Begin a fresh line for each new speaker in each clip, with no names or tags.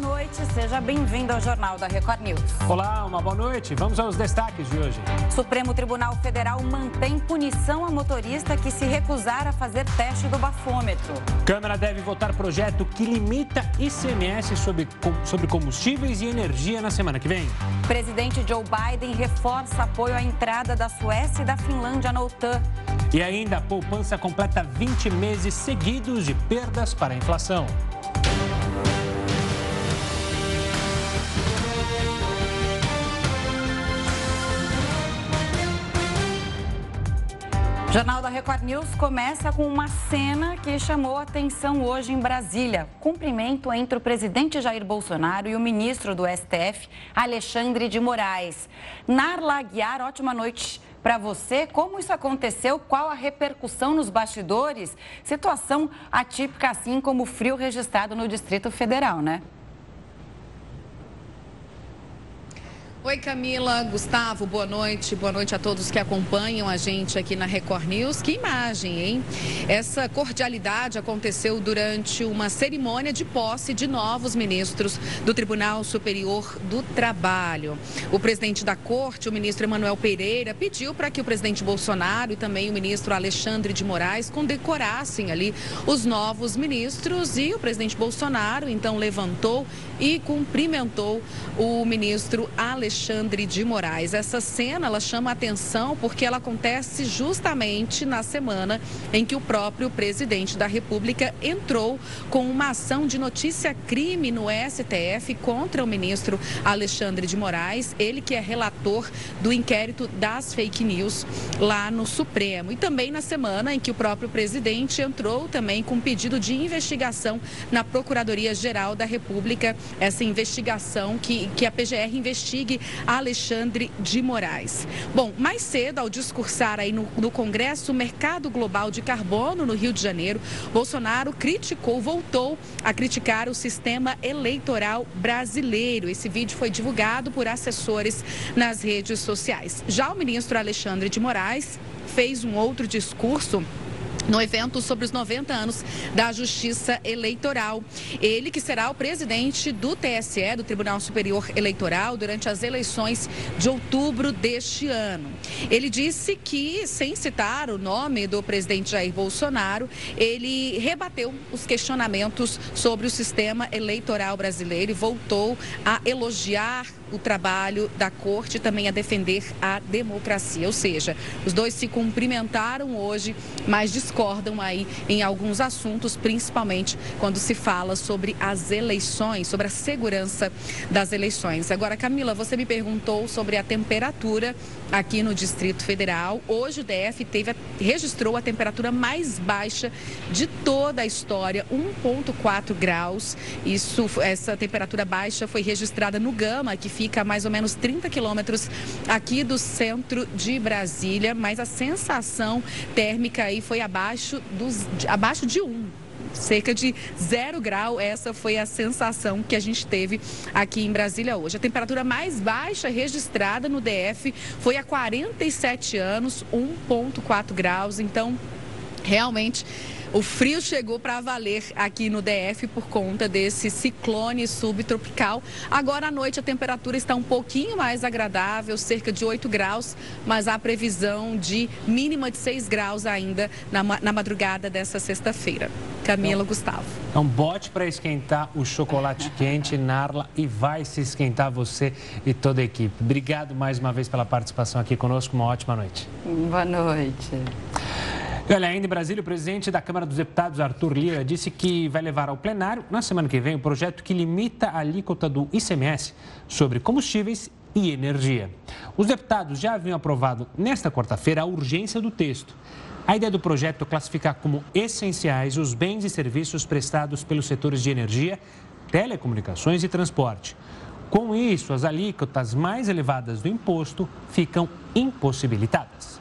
noite, seja bem-vindo ao Jornal da Record News.
Olá, uma boa noite. Vamos aos destaques de hoje.
Supremo Tribunal Federal mantém punição a motorista que se recusar a fazer teste do bafômetro.
Câmara deve votar projeto que limita ICMS sobre, sobre combustíveis e energia na semana que vem.
Presidente Joe Biden reforça apoio à entrada da Suécia e da Finlândia na OTAN.
E ainda a poupança completa 20 meses seguidos de perdas para a inflação.
Jornal da Record News começa com uma cena que chamou atenção hoje em Brasília. Cumprimento entre o presidente Jair Bolsonaro e o ministro do STF, Alexandre de Moraes. Narla Aguiar, ótima noite para você. Como isso aconteceu? Qual a repercussão nos bastidores? Situação atípica, assim como o frio registrado no Distrito Federal, né?
Oi, Camila, Gustavo, boa noite. Boa noite a todos que acompanham a gente aqui na Record News. Que imagem, hein? Essa cordialidade aconteceu durante uma cerimônia de posse de novos ministros do Tribunal Superior do Trabalho. O presidente da corte, o ministro Emanuel Pereira, pediu para que o presidente Bolsonaro e também o ministro Alexandre de Moraes condecorassem ali os novos ministros e o presidente Bolsonaro então levantou e cumprimentou o ministro Alexandre Alexandre de Moraes. Essa cena ela chama atenção porque ela acontece justamente na semana em que o próprio presidente da República entrou com uma ação de notícia crime no STF contra o ministro Alexandre de Moraes, ele que é relator do inquérito das fake news lá no Supremo. E também na semana em que o próprio presidente entrou também com pedido de investigação na Procuradoria-Geral da República, essa investigação que, que a PGR investigue Alexandre de Moraes. Bom, mais cedo, ao discursar aí no, no Congresso Mercado Global de Carbono, no Rio de Janeiro, Bolsonaro criticou, voltou a criticar o sistema eleitoral brasileiro. Esse vídeo foi divulgado por assessores nas redes sociais. Já o ministro Alexandre de Moraes fez um outro discurso no evento sobre os 90 anos da Justiça Eleitoral. Ele que será o presidente do TSE, do Tribunal Superior Eleitoral, durante as eleições de outubro deste ano. Ele disse que, sem citar o nome do presidente Jair Bolsonaro, ele rebateu os questionamentos sobre o sistema eleitoral brasileiro e voltou a elogiar o trabalho da corte também a defender a democracia. Ou seja, os dois se cumprimentaram hoje, mas discordam aí em alguns assuntos, principalmente quando se fala sobre as eleições, sobre a segurança das eleições. Agora, Camila, você me perguntou sobre a temperatura aqui no Distrito Federal. Hoje o DF teve, registrou a temperatura mais baixa de toda a história, 1,4 graus. Isso, essa temperatura baixa foi registrada no Gama, que fica a mais ou menos 30 quilômetros aqui do centro de Brasília, mas a sensação térmica aí foi abaixo, dos, abaixo de 1 cerca de zero grau. Essa foi a sensação que a gente teve aqui em Brasília hoje. A temperatura mais baixa registrada no DF foi há 47 anos, 1,4 graus. Então, realmente o frio chegou para valer aqui no DF por conta desse ciclone subtropical. Agora à noite a temperatura está um pouquinho mais agradável, cerca de 8 graus, mas há previsão de mínima de 6 graus ainda na, na madrugada dessa sexta-feira. Camila então, Gustavo.
Então, bote para esquentar o chocolate quente, Narla, e vai se esquentar você e toda a equipe. Obrigado mais uma vez pela participação aqui conosco. Uma ótima noite.
Boa noite.
Olha, ainda em Brasília, o presidente da Câmara dos Deputados, Arthur Lira, disse que vai levar ao plenário, na semana que vem, o um projeto que limita a alíquota do ICMS sobre combustíveis e energia. Os deputados já haviam aprovado nesta quarta-feira a urgência do texto. A ideia do projeto é classificar como essenciais os bens e serviços prestados pelos setores de energia, telecomunicações e transporte. Com isso, as alíquotas mais elevadas do imposto ficam impossibilitadas.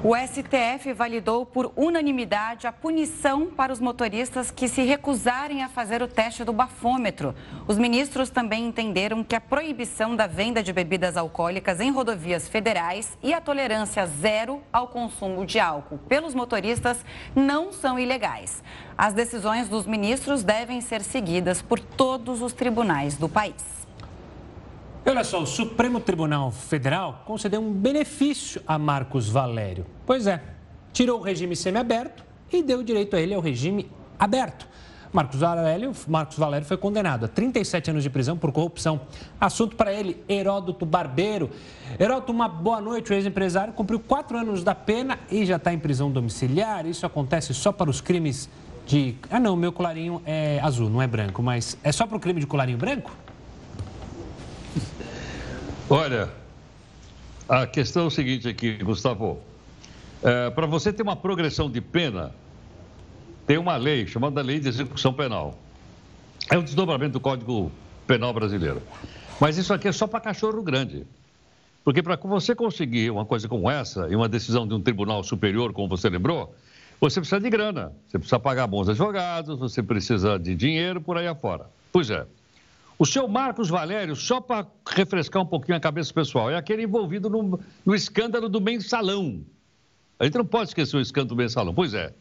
O STF validou por unanimidade a punição para os motoristas que se recusarem a fazer o teste do bafômetro. Os ministros também entenderam que a proibição da venda de bebidas alcoólicas em rodovias federais e a tolerância zero ao consumo de álcool pelos motoristas não são ilegais. As decisões dos ministros devem ser seguidas por todos os tribunais do país.
Olha só, o Supremo Tribunal Federal concedeu um benefício a Marcos Valério. Pois é, tirou o regime semiaberto e deu direito a ele ao regime aberto. Marcos Valério, Marcos Valério foi condenado a 37 anos de prisão por corrupção. Assunto para ele, Heródoto Barbeiro. Heródoto, uma boa noite. O ex-empresário cumpriu quatro anos da pena e já está em prisão domiciliar. Isso acontece só para os crimes de. Ah, não, meu colarinho é azul, não é branco, mas é só para o crime de colarinho branco?
Olha, a questão é o seguinte aqui, Gustavo. É, Para você ter uma progressão de pena, tem uma lei chamada Lei de Execução Penal. É um desdobramento do Código Penal brasileiro. Mas isso aqui é só para cachorro grande. Porque para você conseguir uma coisa como essa, e uma decisão de um tribunal superior, como você lembrou, você precisa de grana, você precisa pagar bons advogados, você precisa de dinheiro por aí afora. Pois é. O seu Marcos Valério, só para refrescar um pouquinho a cabeça pessoal, é aquele envolvido no, no, escândalo do mensalão. A gente não pode esquecer o escândalo do mensalão. Pois é.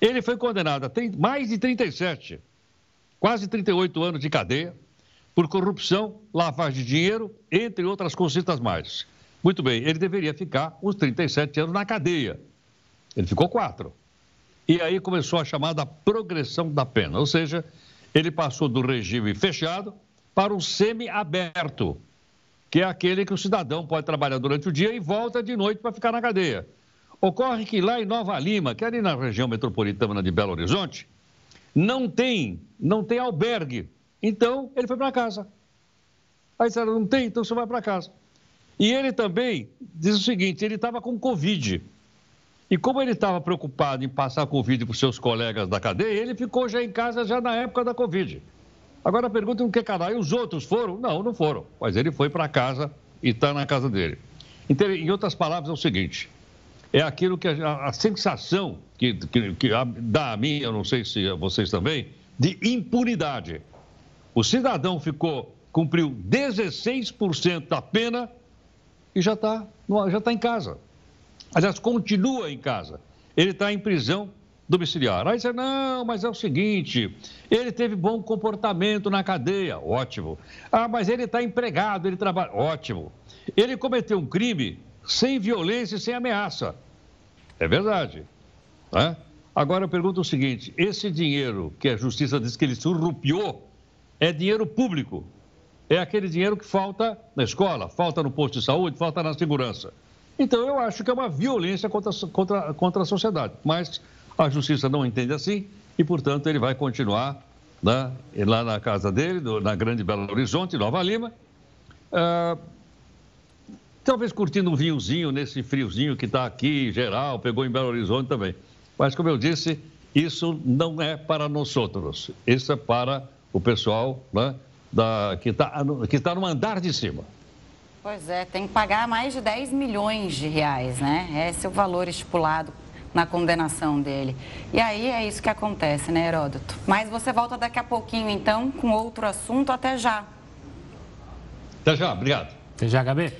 Ele foi condenado a mais de 37, quase 38 anos de cadeia, por corrupção, lavagem de dinheiro, entre outras cositas mais. Muito bem, ele deveria ficar uns 37 anos na cadeia. Ele ficou quatro. E aí começou a chamada progressão da pena, ou seja, ele passou do regime fechado para o semi-aberto, que é aquele que o cidadão pode trabalhar durante o dia e volta de noite para ficar na cadeia. Ocorre que lá em Nova Lima, que é ali na região metropolitana de Belo Horizonte, não tem, não tem albergue. Então, ele foi para casa. Aí disseram, não tem, então você vai para casa. E ele também diz o seguinte, ele estava com Covid. E como ele estava preocupado em passar Covid para os seus colegas da cadeia, ele ficou já em casa já na época da Covid. Agora pergunta que canal. E os outros foram? Não, não foram. Mas ele foi para casa e está na casa dele. Então, em outras palavras, é o seguinte: é aquilo que a, a sensação que, que, que dá a mim, eu não sei se vocês também, de impunidade. O cidadão ficou, cumpriu 16% da pena e já está já tá em casa. Aliás, continua em casa. Ele está em prisão domiciliar. Aí você, não, mas é o seguinte, ele teve bom comportamento na cadeia, ótimo. Ah, mas ele está empregado, ele trabalha, ótimo. Ele cometeu um crime sem violência e sem ameaça. É verdade. Né? Agora eu pergunto o seguinte: esse dinheiro que a justiça diz que ele surrupiou é dinheiro público. É aquele dinheiro que falta na escola, falta no posto de saúde, falta na segurança. Então eu acho que é uma violência contra, contra, contra a sociedade. Mas a justiça não entende assim e, portanto, ele vai continuar né, lá na casa dele, na Grande Belo Horizonte, Nova Lima. Uh, talvez curtindo um vinhozinho nesse friozinho que está aqui, geral, pegou em Belo Horizonte também. Mas, como eu disse, isso não é para nós outros. Isso é para o pessoal né, da, que está que tá no andar de cima.
Pois é, tem que pagar mais de 10 milhões de reais, né? Esse é o valor estipulado na condenação dele. E aí é isso que acontece, né, Heródoto? Mas você volta daqui a pouquinho, então, com outro assunto. Até já.
Até já, obrigado.
Até já, Gabi.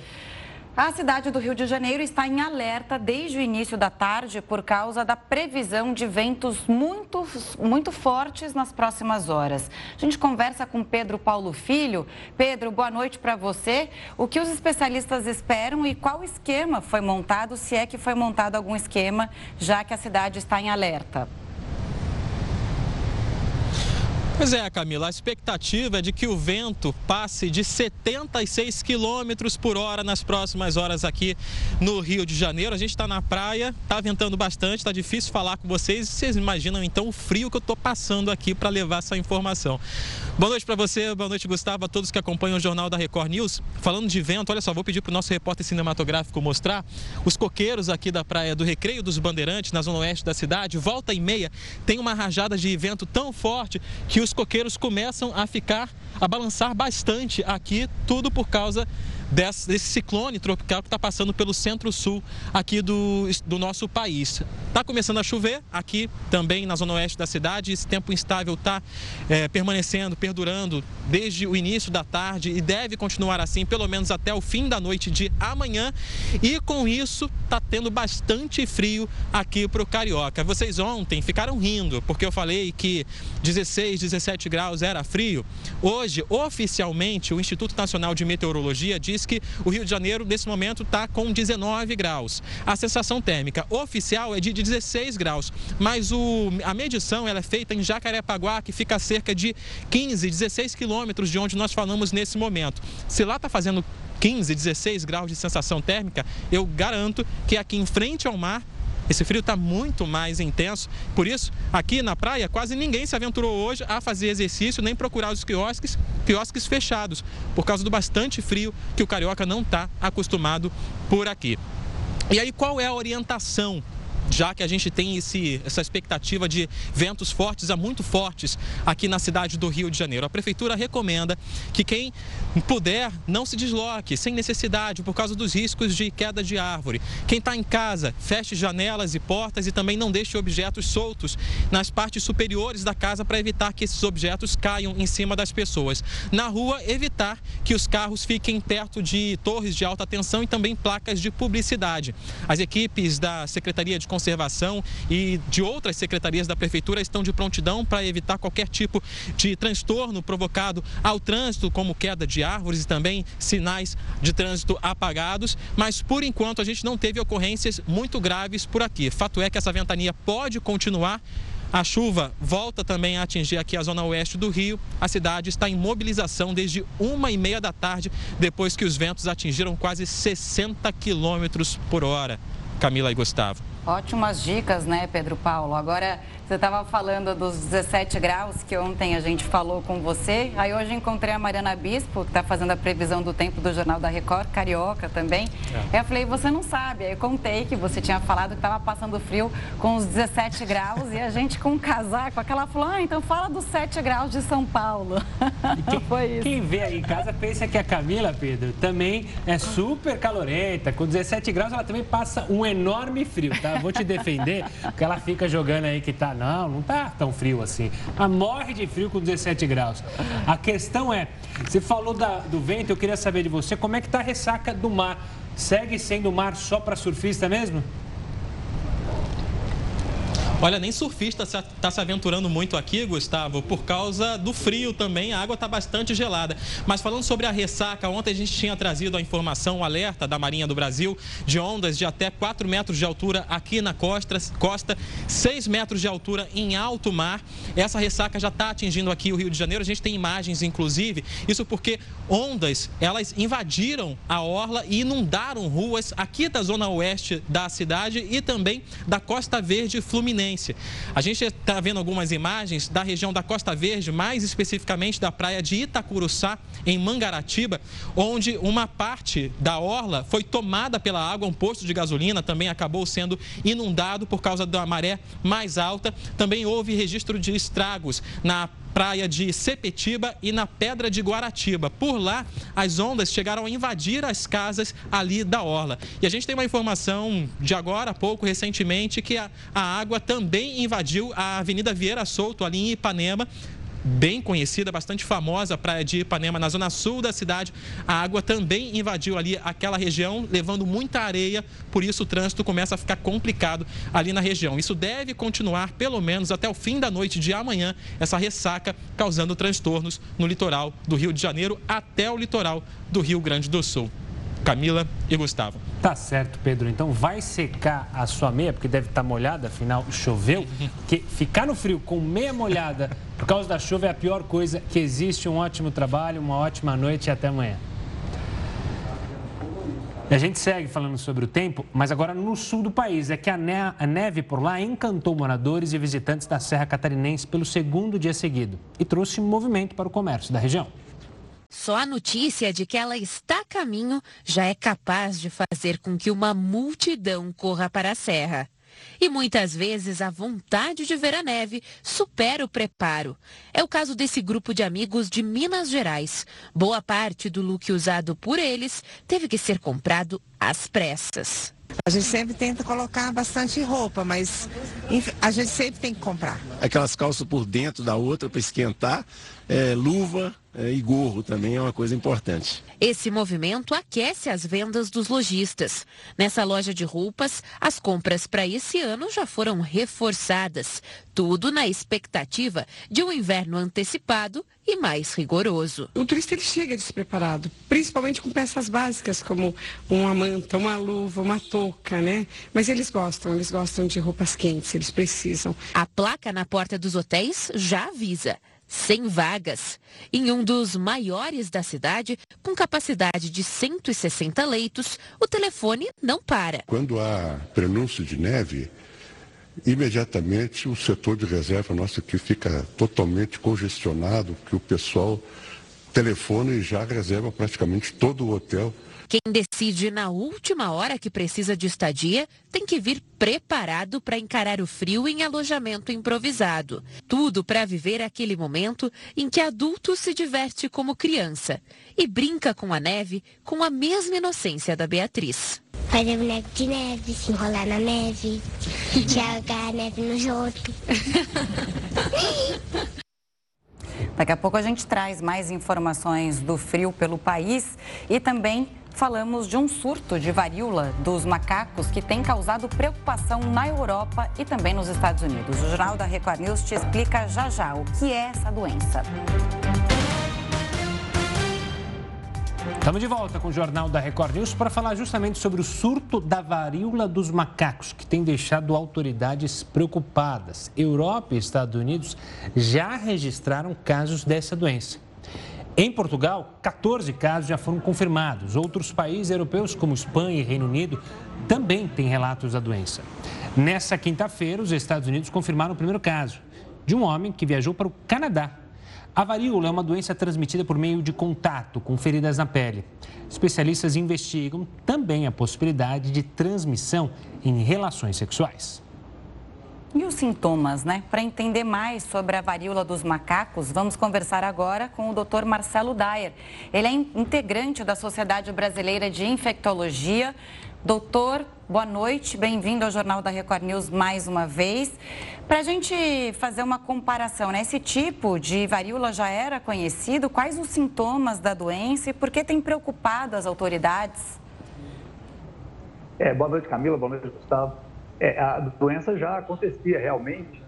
A cidade do Rio de Janeiro está em alerta desde o início da tarde por causa da previsão de ventos muito, muito fortes nas próximas horas. A gente conversa com Pedro Paulo Filho. Pedro, boa noite para você. O que os especialistas esperam e qual esquema foi montado, se é que foi montado algum esquema, já que a cidade está em alerta?
Pois é, Camila, a expectativa é de que o vento passe de 76 quilômetros por hora nas próximas horas aqui no Rio de Janeiro. A gente está na praia, está ventando bastante, está difícil falar com vocês. Vocês imaginam então o frio que eu estou passando aqui para levar essa informação. Boa noite para você, boa noite, Gustavo, a todos que acompanham o Jornal da Record News. Falando de vento, olha só, vou pedir para o nosso repórter cinematográfico mostrar os coqueiros aqui da Praia do Recreio dos Bandeirantes, na zona oeste da cidade. Volta e meia, tem uma rajada de vento tão forte que os coqueiros começam a ficar, a balançar bastante aqui, tudo por causa desse, desse ciclone tropical que está passando pelo centro-sul aqui do, do nosso país. Está começando a chover aqui também na zona oeste da cidade. Esse tempo instável está é, permanecendo, perdurando desde o início da tarde e deve continuar assim pelo menos até o fim da noite de amanhã. E com isso está tendo bastante frio aqui para o Carioca. Vocês ontem ficaram rindo porque eu falei que 16, 17 graus era frio. Hoje, oficialmente, o Instituto Nacional de Meteorologia diz que o Rio de Janeiro, nesse momento, está com 19 graus. A sensação térmica oficial é de 16 graus, mas o, a medição ela é feita em Jacarepaguá, que fica a cerca de 15, 16 quilômetros de onde nós falamos nesse momento. Se lá está fazendo 15, 16 graus de sensação térmica, eu garanto que aqui em frente ao mar esse frio está muito mais intenso, por isso, aqui na praia, quase ninguém se aventurou hoje a fazer exercício nem procurar os quiosques, quiosques fechados, por causa do bastante frio que o carioca não está acostumado por aqui. E aí, qual é a orientação já que a gente tem esse, essa expectativa de ventos fortes a muito fortes aqui na cidade do Rio de Janeiro. A prefeitura recomenda que quem puder não se desloque sem necessidade por causa dos riscos de queda de árvore. Quem está em casa, feche janelas e portas e também não deixe objetos soltos nas partes superiores da casa para evitar que esses objetos caiam em cima das pessoas. Na rua, evitar que os carros fiquem perto de torres de alta tensão e também placas de publicidade. As equipes da Secretaria de Conservação e de outras secretarias da Prefeitura estão de prontidão para evitar qualquer tipo de transtorno provocado ao trânsito, como queda de árvores e também sinais de trânsito apagados. Mas por enquanto a gente não teve ocorrências muito graves por aqui. Fato é que essa ventania pode continuar. A chuva volta também a atingir aqui a zona oeste do Rio. A cidade está em mobilização desde uma e meia da tarde, depois que os ventos atingiram quase 60 quilômetros por hora. Camila e Gustavo.
Ótimas dicas, né, Pedro Paulo? Agora, você estava falando dos 17 graus que ontem a gente falou com você. Aí hoje encontrei a Mariana Bispo, que está fazendo a previsão do tempo do Jornal da Record, carioca também. É. Eu falei, você não sabe. Aí eu contei que você tinha falado que estava passando frio com os 17 graus e a gente com um casaco. Aquela falou, ah, então fala dos 7 graus de São Paulo.
Quem, Foi isso. Quem vê aí em casa pensa que a Camila, Pedro, também é super calorenta. Com 17 graus ela também passa um enorme frio, tá? Vou te defender, porque ela fica jogando aí que tá, não, não tá tão frio assim. Ela morre de frio com 17 graus. A questão é, você falou da, do vento, eu queria saber de você, como é que tá a ressaca do mar? Segue sendo mar só para surfista mesmo?
Olha, nem surfista está se aventurando muito aqui, Gustavo, por causa do frio também. A água está bastante gelada. Mas falando sobre a ressaca, ontem a gente tinha trazido a informação, um alerta da Marinha do Brasil de ondas de até 4 metros de altura aqui na costa, costa 6 metros de altura em alto mar. Essa ressaca já está atingindo aqui o Rio de Janeiro. A gente tem imagens, inclusive. Isso porque ondas, elas invadiram a orla e inundaram ruas aqui da zona oeste da cidade e também da Costa Verde Fluminense. A gente está vendo algumas imagens da região da Costa Verde, mais especificamente da praia de Itacuruçá, em Mangaratiba, onde uma parte da orla foi tomada pela água, um posto de gasolina também acabou sendo inundado por causa da maré mais alta. Também houve registro de estragos na praia de Sepetiba e na Pedra de Guaratiba. Por lá, as ondas chegaram a invadir as casas ali da orla. E a gente tem uma informação de agora pouco, recentemente, que a, a água também invadiu a Avenida Vieira Souto, ali em Ipanema, bem conhecida, bastante famosa, praia de Ipanema, na zona sul da cidade. A água também invadiu ali aquela região, levando muita areia, por isso o trânsito começa a ficar complicado ali na região. Isso deve continuar pelo menos até o fim da noite de amanhã, essa ressaca causando transtornos no litoral do Rio de Janeiro até o litoral do Rio Grande do Sul. Camila e Gustavo.
Tá certo, Pedro. Então vai secar a sua meia, porque deve estar tá molhada, afinal choveu. Que ficar no frio com meia molhada por causa da chuva é a pior coisa que existe. Um ótimo trabalho, uma ótima noite e até amanhã. A gente segue falando sobre o tempo, mas agora no sul do país. É que a, neve por lá encantou moradores e visitantes da Serra Catarinense pelo segundo dia seguido e trouxe movimento para o comércio da região.
Só a notícia de que ela está a caminho já é capaz de fazer com que uma multidão corra para a serra. E muitas vezes a vontade de ver a neve supera o preparo. É o caso desse grupo de amigos de Minas Gerais. Boa parte do look usado por eles teve que ser comprado às pressas.
A gente sempre tenta colocar bastante roupa, mas a gente sempre tem que comprar.
Aquelas calças por dentro da outra para esquentar, é, luva, é, e gorro também é uma coisa importante.
Esse movimento aquece as vendas dos lojistas. Nessa loja de roupas, as compras para esse ano já foram reforçadas. Tudo na expectativa de um inverno antecipado e mais rigoroso.
O turista ele chega despreparado, principalmente com peças básicas como uma manta, uma luva, uma touca, né? Mas eles gostam, eles gostam de roupas quentes, eles precisam.
A placa na porta dos hotéis já avisa sem vagas, em um dos maiores da cidade, com capacidade de 160 leitos, o telefone não para.
Quando há prenúncio de neve, imediatamente o setor de reserva nosso aqui fica totalmente congestionado, que o pessoal telefona e já reserva praticamente todo o hotel
quem decide na última hora que precisa de estadia tem que vir preparado para encarar o frio em alojamento improvisado. Tudo para viver aquele momento em que adulto se diverte como criança e brinca com a neve com a mesma inocência da Beatriz.
Fazer boneco de neve, se enrolar na neve, jogar a neve nos outros.
Daqui a pouco a gente traz mais informações do frio pelo país e também falamos de um surto de varíola dos macacos que tem causado preocupação na Europa e também nos Estados Unidos. O Jornal da Record News te explica já já o que é essa doença.
Estamos de volta com o Jornal da Record News para falar justamente sobre o surto da varíola dos macacos, que tem deixado autoridades preocupadas. Europa e Estados Unidos já registraram casos dessa doença. Em Portugal, 14 casos já foram confirmados. Outros países europeus, como Espanha e Reino Unido, também têm relatos da doença. Nessa quinta-feira, os Estados Unidos confirmaram o primeiro caso de um homem que viajou para o Canadá. A varíola é uma doença transmitida por meio de contato com feridas na pele. Especialistas investigam também a possibilidade de transmissão em relações sexuais.
E os sintomas, né? Para entender mais sobre a varíola dos macacos, vamos conversar agora com o Dr. Marcelo Dyer. Ele é integrante da Sociedade Brasileira de Infectologia. Doutor, boa noite, bem-vindo ao Jornal da Record News mais uma vez. Para a gente fazer uma comparação, né? Esse tipo de varíola já era conhecido? Quais os sintomas da doença e por que tem preocupado as autoridades?
É, boa noite, Camila, boa noite, Gustavo. É, a doença já acontecia realmente.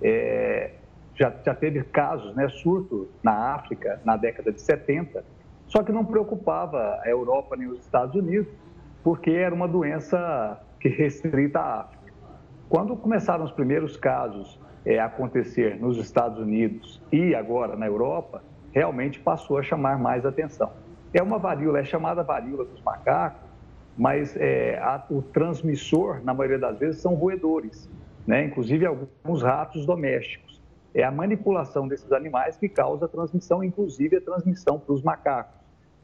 É, já, já teve casos, né, surto na África na década de 70, só que não preocupava a Europa nem os Estados Unidos, porque era uma doença que restrita à África. Quando começaram os primeiros casos é, acontecer nos Estados Unidos e agora na Europa, realmente passou a chamar mais atenção. É uma varíola, é chamada varíola dos macacos, mas é, a, o transmissor, na maioria das vezes, são roedores, né? inclusive alguns ratos domésticos. É a manipulação desses animais que causa a transmissão, inclusive a transmissão para os macacos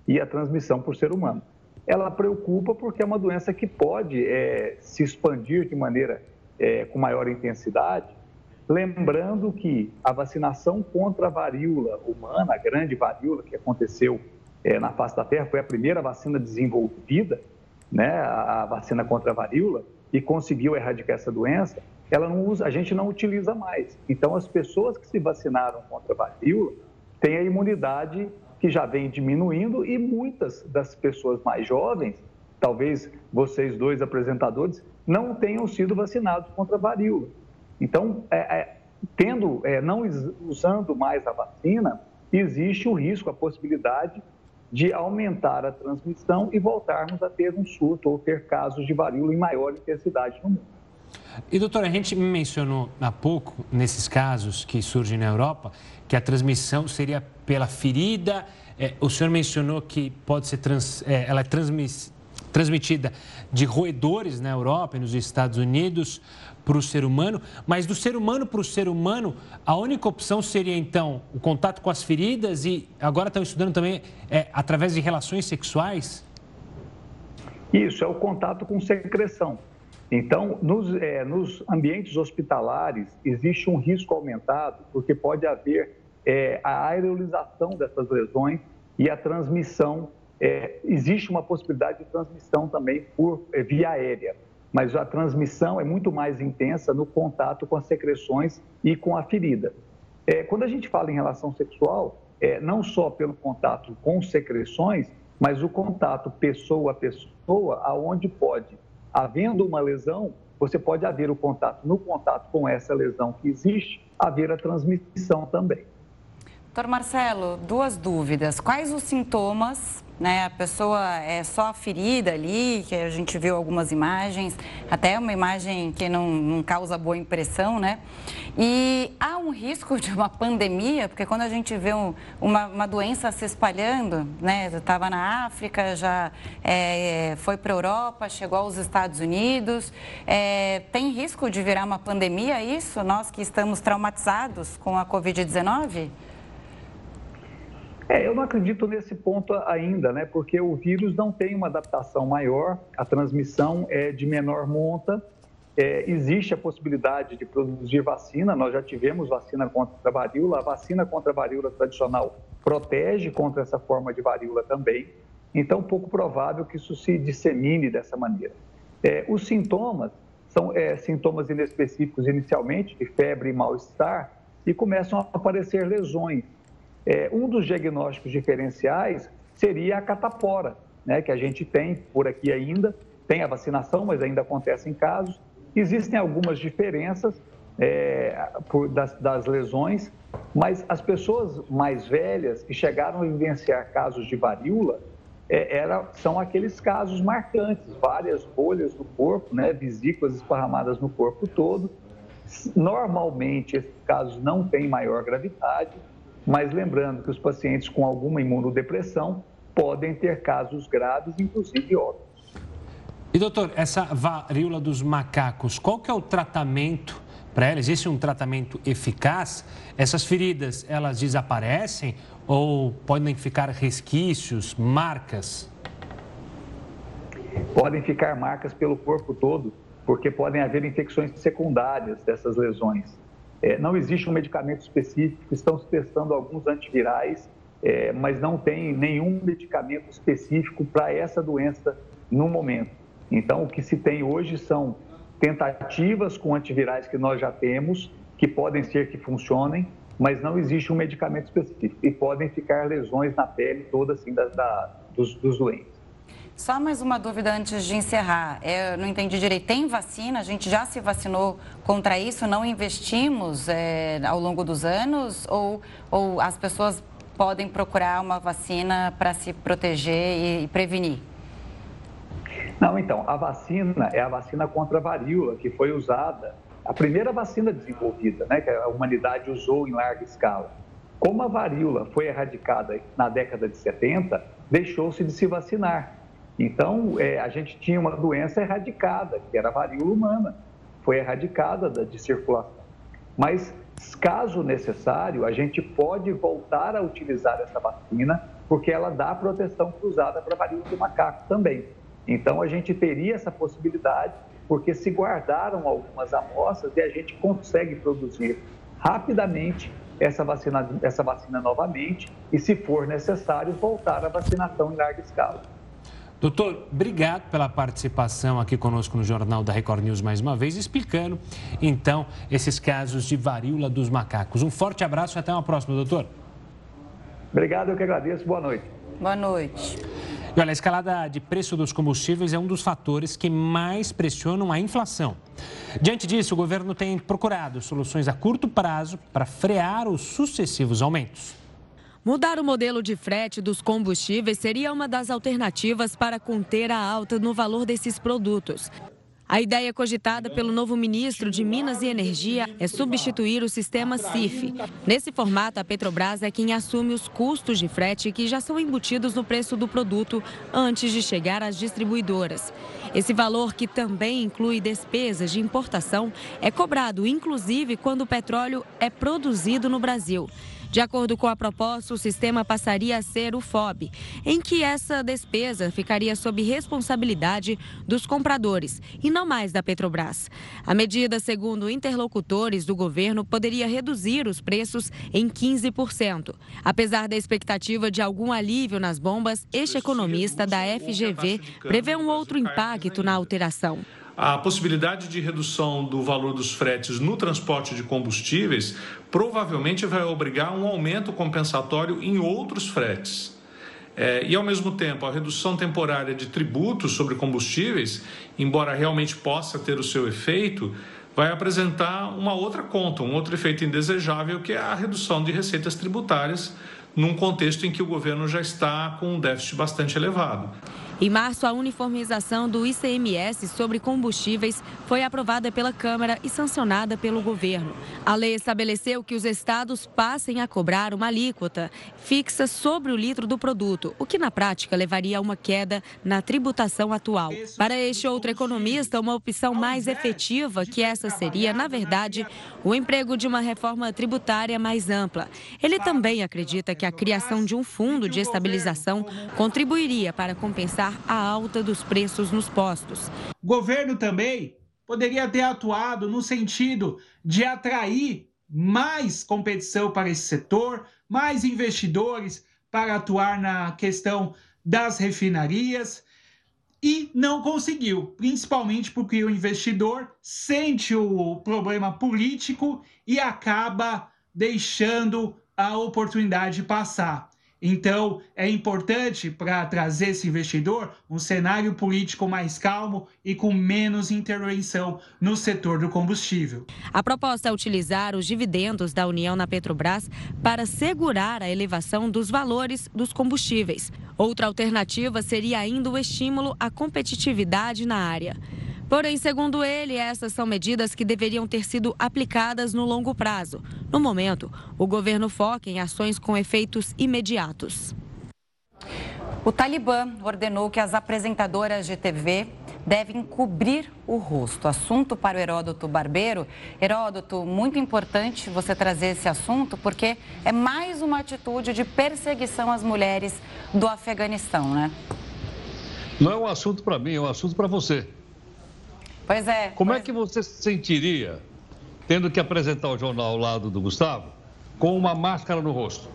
e a transmissão para o ser humano. Ela preocupa porque é uma doença que pode é, se expandir de maneira é, com maior intensidade, lembrando que a vacinação contra a varíola humana, a grande varíola que aconteceu é, na face da Terra, foi a primeira vacina desenvolvida, né, a vacina contra a varíola e conseguiu erradicar essa doença, ela não usa, a gente não utiliza mais. Então, as pessoas que se vacinaram contra a varíola têm a imunidade que já vem diminuindo e muitas das pessoas mais jovens, talvez vocês dois apresentadores, não tenham sido vacinados contra a varíola. Então, é, é, tendo, é, não usando mais a vacina, existe o risco, a possibilidade de aumentar a transmissão e voltarmos a ter um surto ou ter casos de varíola em maior intensidade no mundo.
E, doutora, a gente mencionou há pouco, nesses casos que surgem na Europa, que a transmissão seria pela ferida. É, o senhor mencionou que pode ser trans, é, ela é transmiss, transmitida de roedores na Europa e nos Estados Unidos para o ser humano, mas do ser humano para o ser humano, a única opção seria então o contato com as feridas e agora estão estudando também é, através de relações sexuais?
Isso, é o contato com secreção. Então, nos, é, nos ambientes hospitalares, existe um risco aumentado, porque pode haver é, a aerolização dessas lesões e a transmissão. É, existe uma possibilidade de transmissão também por é, via aérea, mas a transmissão é muito mais intensa no contato com as secreções e com a ferida. É, quando a gente fala em relação sexual, é, não só pelo contato com secreções, mas o contato pessoa a pessoa, aonde pode havendo uma lesão, você pode haver o contato, no contato com essa lesão que existe, haver a transmissão também.
Doutor Marcelo, duas dúvidas. Quais os sintomas né? A pessoa é só ferida ali, que a gente viu algumas imagens, até uma imagem que não, não causa boa impressão, né? E há um risco de uma pandemia, porque quando a gente vê um, uma, uma, doença se espalhando, né? Estava na África, já é, foi para a Europa, chegou aos Estados Unidos, é, tem risco de virar uma pandemia isso? Nós que estamos traumatizados com a Covid-19?
É, eu não acredito nesse ponto ainda, né? Porque o vírus não tem uma adaptação maior, a transmissão é de menor monta. É, existe a possibilidade de produzir vacina, nós já tivemos vacina contra a varíola, a vacina contra a varíola tradicional protege contra essa forma de varíola também, então pouco provável que isso se dissemine dessa maneira. É, os sintomas são é, sintomas inespecíficos inicialmente, de febre e mal-estar, e começam a aparecer lesões é, um dos diagnósticos diferenciais seria a catapora, né, que a gente tem por aqui ainda. Tem a vacinação, mas ainda acontece em casos. Existem algumas diferenças é, por, das, das lesões, mas as pessoas mais velhas que chegaram a vivenciar casos de varíola é, era, são aqueles casos marcantes, várias bolhas no corpo, né, vesículas esparramadas no corpo todo. Normalmente, esses casos não têm maior gravidade, mas lembrando que os pacientes com alguma imunodepressão podem ter casos graves, inclusive óbitos.
E doutor, essa varíola dos macacos, qual que é o tratamento para ela? Existe um tratamento eficaz? Essas feridas, elas desaparecem ou podem ficar resquícios, marcas?
Podem ficar marcas pelo corpo todo, porque podem haver infecções secundárias dessas lesões. É, não existe um medicamento específico, estão se testando alguns antivirais, é, mas não tem nenhum medicamento específico para essa doença no momento. Então, o que se tem hoje são tentativas com antivirais que nós já temos, que podem ser que funcionem, mas não existe um medicamento específico e podem ficar lesões na pele toda assim da, da dos, dos doentes.
Só mais uma dúvida antes de encerrar. Não entendi direito. Tem vacina? A gente já se vacinou contra isso? Não investimos é, ao longo dos anos? Ou, ou as pessoas podem procurar uma vacina para se proteger e, e prevenir?
Não, então, a vacina é a vacina contra a varíola, que foi usada, a primeira vacina desenvolvida, né, que a humanidade usou em larga escala. Como a varíola foi erradicada na década de 70, deixou-se de se vacinar. Então, é, a gente tinha uma doença erradicada, que era a varíola humana, foi erradicada de circulação. Mas, caso necessário, a gente pode voltar a utilizar essa vacina, porque ela dá proteção cruzada para a varíola do macaco também. Então, a gente teria essa possibilidade, porque se guardaram algumas amostras e a gente consegue produzir rapidamente essa vacina, essa vacina novamente e, se for necessário, voltar à vacinação em larga escala.
Doutor, obrigado pela participação aqui conosco no Jornal da Record News mais uma vez, explicando então esses casos de varíola dos macacos. Um forte abraço e até uma próxima, doutor.
Obrigado, eu que agradeço. Boa noite.
Boa noite.
E olha, a escalada de preço dos combustíveis é um dos fatores que mais pressionam a inflação. Diante disso, o governo tem procurado soluções a curto prazo para frear os sucessivos aumentos.
Mudar o modelo de frete dos combustíveis seria uma das alternativas para conter a alta no valor desses produtos. A ideia cogitada pelo novo ministro de Minas e Energia é substituir o sistema CIF. Nesse formato, a Petrobras é quem assume os custos de frete que já são embutidos no preço do produto antes de chegar às distribuidoras. Esse valor, que também inclui despesas de importação, é cobrado inclusive quando o petróleo é produzido no Brasil. De acordo com a proposta, o sistema passaria a ser o FOB, em que essa despesa ficaria sob responsabilidade dos compradores e não mais da Petrobras. A medida, segundo interlocutores do governo, poderia reduzir os preços em 15%. Apesar da expectativa de algum alívio nas bombas, este economista da FGV prevê um outro impacto na alteração.
A possibilidade de redução do valor dos fretes no transporte de combustíveis provavelmente vai obrigar um aumento compensatório em outros fretes. É, e, ao mesmo tempo, a redução temporária de tributos sobre combustíveis, embora realmente possa ter o seu efeito, vai apresentar uma outra conta, um outro efeito indesejável, que é a redução de receitas tributárias, num contexto em que o governo já está com um déficit bastante elevado.
Em março, a uniformização do ICMS sobre combustíveis foi aprovada pela Câmara e sancionada pelo governo. A lei estabeleceu que os estados passem a cobrar uma alíquota fixa sobre o litro do produto, o que na prática levaria a uma queda na tributação atual. Para este outro economista, uma opção mais efetiva que essa seria, na verdade, o emprego de uma reforma tributária mais ampla. Ele também acredita que a criação de um fundo de estabilização contribuiria para compensar a alta dos preços nos postos.
O governo também poderia ter atuado no sentido de atrair mais competição para esse setor, mais investidores para atuar na questão das refinarias e não conseguiu, principalmente porque o investidor sente o problema político e acaba deixando a oportunidade passar. Então, é importante para trazer esse investidor um cenário político mais calmo e com menos intervenção no setor do combustível.
A proposta é utilizar os dividendos da União na Petrobras para segurar a elevação dos valores dos combustíveis. Outra alternativa seria ainda o estímulo à competitividade na área. Porém, segundo ele, essas são medidas que deveriam ter sido aplicadas no longo prazo. No momento, o governo foca em ações com efeitos imediatos.
O Talibã ordenou que as apresentadoras de TV devem cobrir o rosto. Assunto para o Heródoto Barbeiro. Heródoto, muito importante você trazer esse assunto, porque é mais uma atitude de perseguição às mulheres do Afeganistão, né?
Não é um assunto para mim, é um assunto para você.
Pois é.
Como
pois...
é que você se sentiria tendo que apresentar o jornal ao lado do Gustavo com uma máscara no rosto?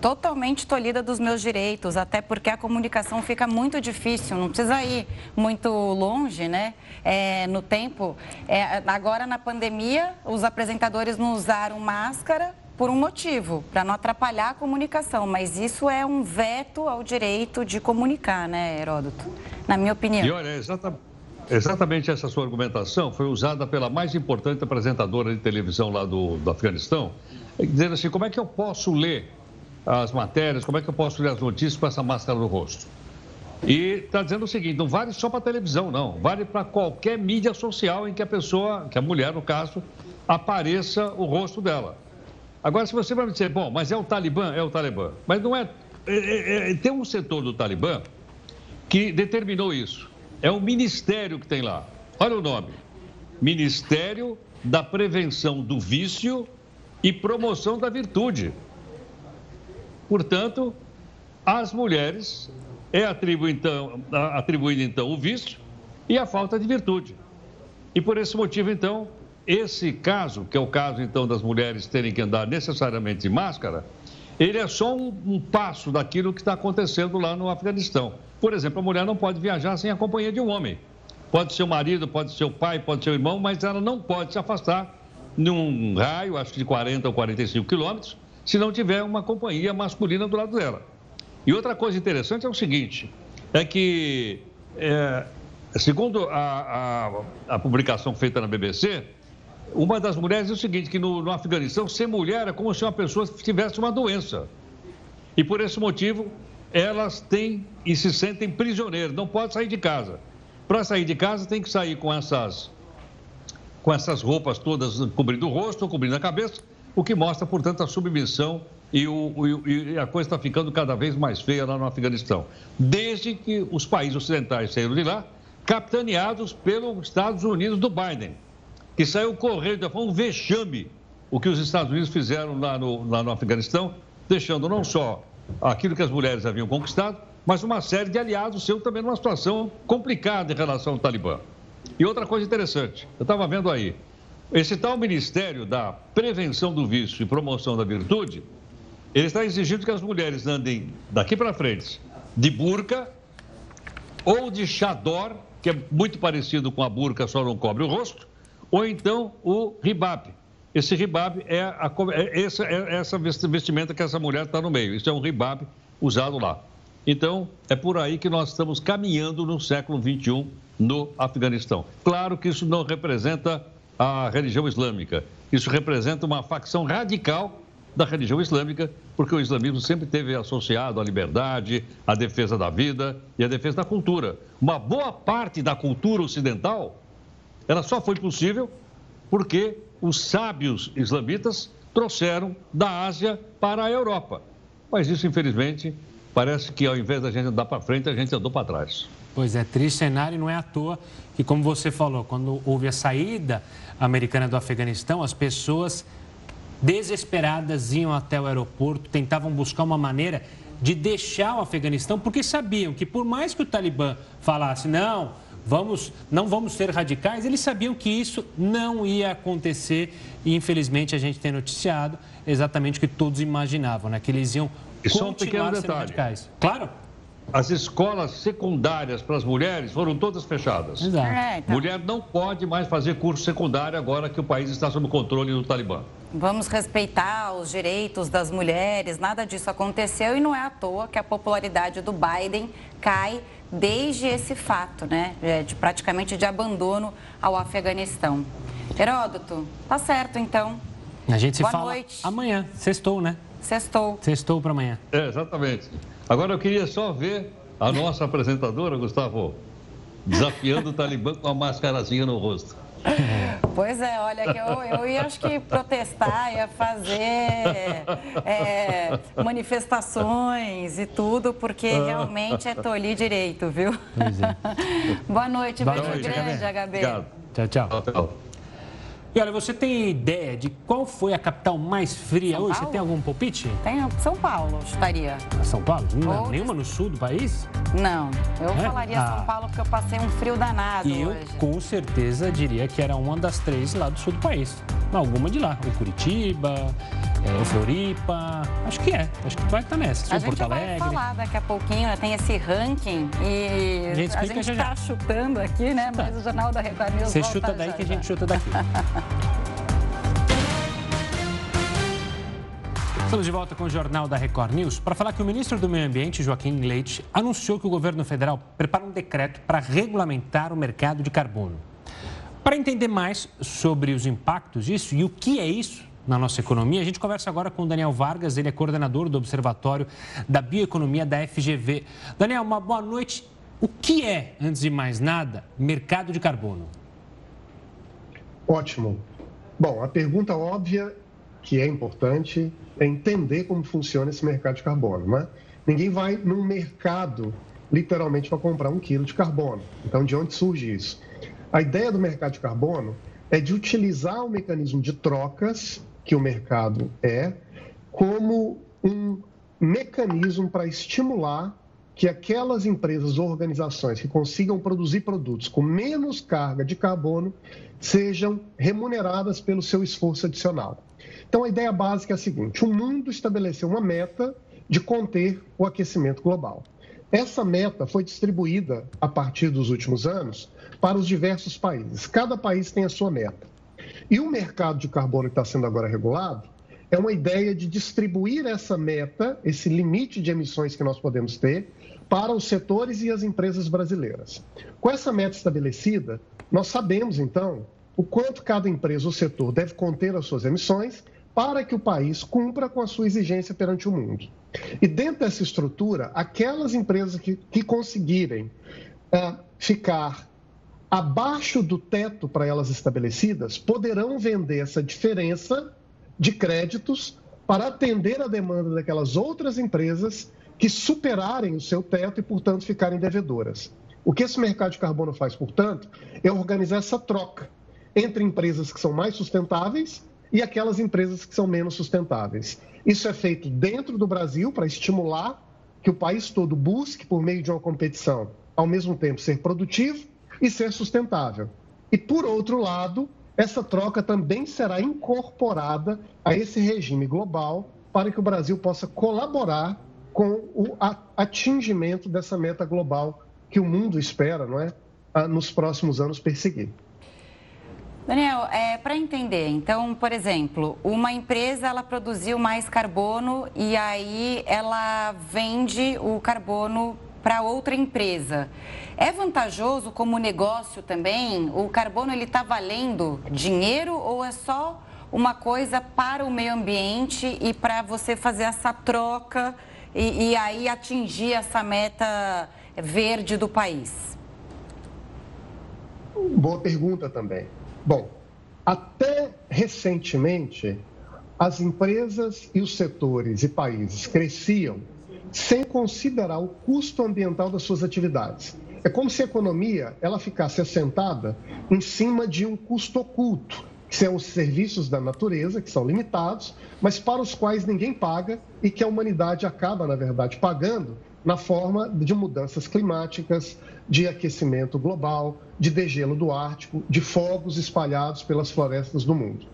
Totalmente tolhida dos meus direitos, até porque a comunicação fica muito difícil, não precisa ir muito longe, né? É, no tempo. É, agora, na pandemia, os apresentadores não usaram máscara por um motivo, para não atrapalhar a comunicação, mas isso é um veto ao direito de comunicar, né, Heródoto? Na minha opinião.
E olha, é exatamente Exatamente essa sua argumentação foi usada pela mais importante apresentadora de televisão lá do, do Afeganistão, dizendo assim: como é que eu posso ler as matérias, como é que eu posso ler as notícias com essa máscara no rosto? E está dizendo o seguinte: não vale só para televisão, não, vale para qualquer mídia social em que a pessoa, que a mulher, no caso, apareça o rosto dela. Agora, se você vai me dizer, bom, mas é o Talibã? É o Talibã. Mas não é. é, é, é tem um setor do Talibã que determinou isso. É o ministério que tem lá. Olha o nome: Ministério da Prevenção do Vício e Promoção da Virtude. Portanto, às mulheres é atribuído então, atribuído, então o vício e a falta de virtude. E por esse motivo, então, esse caso, que é o caso então das mulheres terem que andar necessariamente de máscara, ele é só um, um passo daquilo que está acontecendo lá no Afeganistão. Por exemplo, a mulher não pode viajar sem a companhia de um homem. Pode ser o marido, pode ser o pai, pode ser o irmão, mas ela não pode se afastar num raio, acho que de 40 ou 45 quilômetros, se não tiver uma companhia masculina do lado dela. E outra coisa interessante é o seguinte, é que, é, segundo a, a, a, publicação feita na BBC, uma das mulheres diz o seguinte, que no, no Afeganistão, ser mulher é como se uma pessoa tivesse uma doença. E por esse motivo, elas têm e se sentem prisioneiras, não pode sair de casa. Para sair de casa tem que sair com essas, com essas roupas todas cobrindo o rosto, cobrindo a cabeça, o que mostra, portanto, a submissão e, o, e a coisa está ficando cada vez mais feia lá no Afeganistão. Desde que os países ocidentais saíram de lá, capitaneados pelos Estados Unidos do Biden, que saiu correndo, foi um vexame o que os Estados Unidos fizeram lá no, lá no Afeganistão, deixando não só aquilo que as mulheres haviam conquistado, mas uma série de aliados seus também numa situação complicada em relação ao Talibã. E outra coisa interessante, eu estava vendo aí, esse tal Ministério da Prevenção do Vício e Promoção da Virtude, ele está exigindo que as mulheres andem daqui para frente de burca ou de chador, que é muito parecido com a burca, só não cobre o rosto, ou então o ribab. Esse ribab é, a, é essa, é essa vestimenta que essa mulher está no meio. Isso é um ribab usado lá. Então, é por aí que nós estamos caminhando no século XXI no Afeganistão. Claro que isso não representa a religião islâmica. Isso representa uma facção radical da religião islâmica, porque o islamismo sempre teve associado à liberdade, à defesa da vida e à defesa da cultura. Uma boa parte da cultura ocidental, ela só foi possível porque os sábios islamitas trouxeram da Ásia para a Europa. Mas isso, infelizmente, parece que ao invés da gente andar para frente, a gente andou para trás.
Pois é, triste cenário e não é à toa que, como você falou, quando houve a saída americana do Afeganistão, as pessoas desesperadas iam até o aeroporto, tentavam buscar uma maneira de deixar o Afeganistão, porque sabiam que por mais que o Talibã falasse, não, vamos, não vamos ser radicais, eles sabiam que isso não ia acontecer e infelizmente a gente tem noticiado exatamente o que todos imaginavam, né? Que eles iam
e só um pequeno detalhe. radicais. Claro. As escolas secundárias para as mulheres foram todas fechadas. Exato. É, então... Mulher não pode mais fazer curso secundário agora que o país está sob controle do Talibã.
Vamos respeitar os direitos das mulheres, nada disso aconteceu e não é à toa que a popularidade do Biden cai desde esse fato, né, é, de praticamente de abandono ao Afeganistão. Heródoto, tá certo então.
A gente se Boa fala noite. amanhã, sextou, né?
Sextou.
Sextou para amanhã.
É, exatamente. Agora eu queria só ver a nossa apresentadora, Gustavo, desafiando o Talibã com a mascarazinha no rosto.
Pois é, olha, que eu, eu ia acho que protestar, ia fazer é, manifestações e tudo, porque ah. realmente é tolir direito, viu? É. Boa noite, Boa beijo noite, grande, HB. Obrigado.
Tchau, tchau. tchau. E olha, você tem ideia de qual foi a capital mais fria São hoje? Paulo? Você tem algum palpite?
Tem São Paulo, estaria.
São Paulo? Não, nenhuma no sul do país?
Não, eu é? falaria ah. São Paulo porque eu passei um frio danado
e
hoje.
eu com certeza diria que era uma das três lá do sul do país. Alguma de lá. O Curitiba, é, o Floripa, acho que é. Acho que vai estar nessa.
Sul, a gente Porto Alegre. vai falar daqui a pouquinho, né? tem esse ranking e a gente, a gente está chutando aqui, né? Tá. Mas o Jornal da Record News
Você chuta daí já, que a gente chuta daqui. Estamos de volta com o Jornal da Record News para falar que o ministro do Meio Ambiente, Joaquim Leite, anunciou que o governo federal prepara um decreto para regulamentar o mercado de carbono. Para entender mais sobre os impactos disso e o que é isso na nossa economia, a gente conversa agora com o Daniel Vargas, ele é coordenador do Observatório da Bioeconomia da FGV. Daniel, uma boa noite. O que é, antes de mais nada, mercado de carbono?
Ótimo. Bom, a pergunta óbvia que é importante é entender como funciona esse mercado de carbono. Né? Ninguém vai num mercado literalmente para comprar um quilo de carbono. Então, de onde surge isso? A ideia do mercado de carbono é de utilizar o mecanismo de trocas que o mercado é como um mecanismo para estimular que aquelas empresas ou organizações que consigam produzir produtos com menos carga de carbono sejam remuneradas pelo seu esforço adicional. Então, a ideia básica é a seguinte: o mundo estabeleceu uma meta de conter o aquecimento global. Essa meta foi distribuída a partir dos últimos anos para os diversos países. Cada país tem a sua meta. E o mercado de carbono que está sendo agora regulado é uma ideia de distribuir essa meta, esse limite de emissões que nós podemos ter, para os setores e as empresas brasileiras. Com essa meta estabelecida, nós sabemos então o quanto cada empresa ou setor deve conter as suas emissões para que o país cumpra com a sua exigência perante o mundo. E dentro dessa estrutura, aquelas empresas que, que conseguirem uh, ficar abaixo do teto para elas estabelecidas poderão vender essa diferença de créditos para atender a demanda daquelas outras empresas que superarem o seu teto e, portanto, ficarem devedoras. O que esse mercado de carbono faz, portanto, é organizar essa troca entre empresas que são mais sustentáveis e aquelas empresas que são menos sustentáveis. Isso é feito dentro do Brasil para estimular que o país todo busque, por meio de uma competição, ao mesmo tempo ser produtivo e ser sustentável. E, por outro lado, essa troca também será incorporada a esse regime global para que o Brasil possa colaborar com o atingimento dessa meta global que o mundo espera, não é, nos próximos anos perseguir.
Daniel, é, para entender, então, por exemplo, uma empresa ela produziu mais carbono e aí ela vende o carbono para outra empresa. É vantajoso como negócio também? O carbono ele está valendo dinheiro ou é só uma coisa para o meio ambiente e para você fazer essa troca e, e aí atingir essa meta verde do país?
Boa pergunta também. Bom, até recentemente, as empresas e os setores e países cresciam sem considerar o custo ambiental das suas atividades. É como se a economia ela ficasse assentada em cima de um custo oculto, que são os serviços da natureza, que são limitados, mas para os quais ninguém paga e que a humanidade acaba, na verdade, pagando na forma de mudanças climáticas, de aquecimento global, de degelo do Ártico, de fogos espalhados pelas florestas do mundo.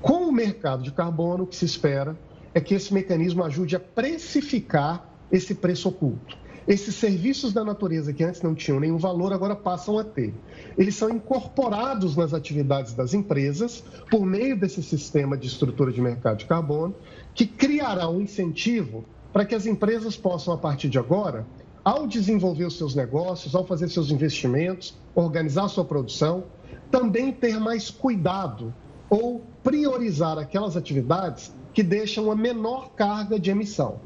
Com o mercado de carbono, o que se espera é que esse mecanismo ajude a precificar esse preço oculto. Esses serviços da natureza que antes não tinham nenhum valor, agora passam a ter. Eles são incorporados nas atividades das empresas por meio desse sistema de estrutura de mercado de carbono, que criará um incentivo para que as empresas possam, a partir de agora, ao desenvolver os seus negócios, ao fazer seus investimentos, organizar sua produção, também ter mais cuidado ou priorizar aquelas atividades que deixam a menor carga de emissão.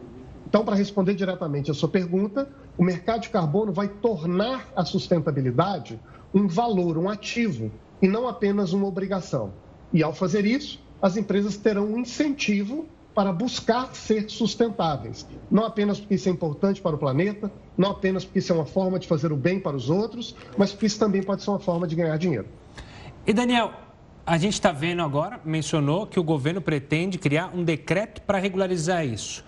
Então, para responder diretamente a sua pergunta, o mercado de carbono vai tornar a sustentabilidade um valor, um ativo, e não apenas uma obrigação. E ao fazer isso, as empresas terão um incentivo para buscar ser sustentáveis. Não apenas porque isso é importante para o planeta, não apenas porque isso é uma forma de fazer o bem para os outros, mas porque isso também pode ser uma forma de ganhar dinheiro.
E Daniel, a gente está vendo agora, mencionou que o governo pretende criar um decreto para regularizar isso.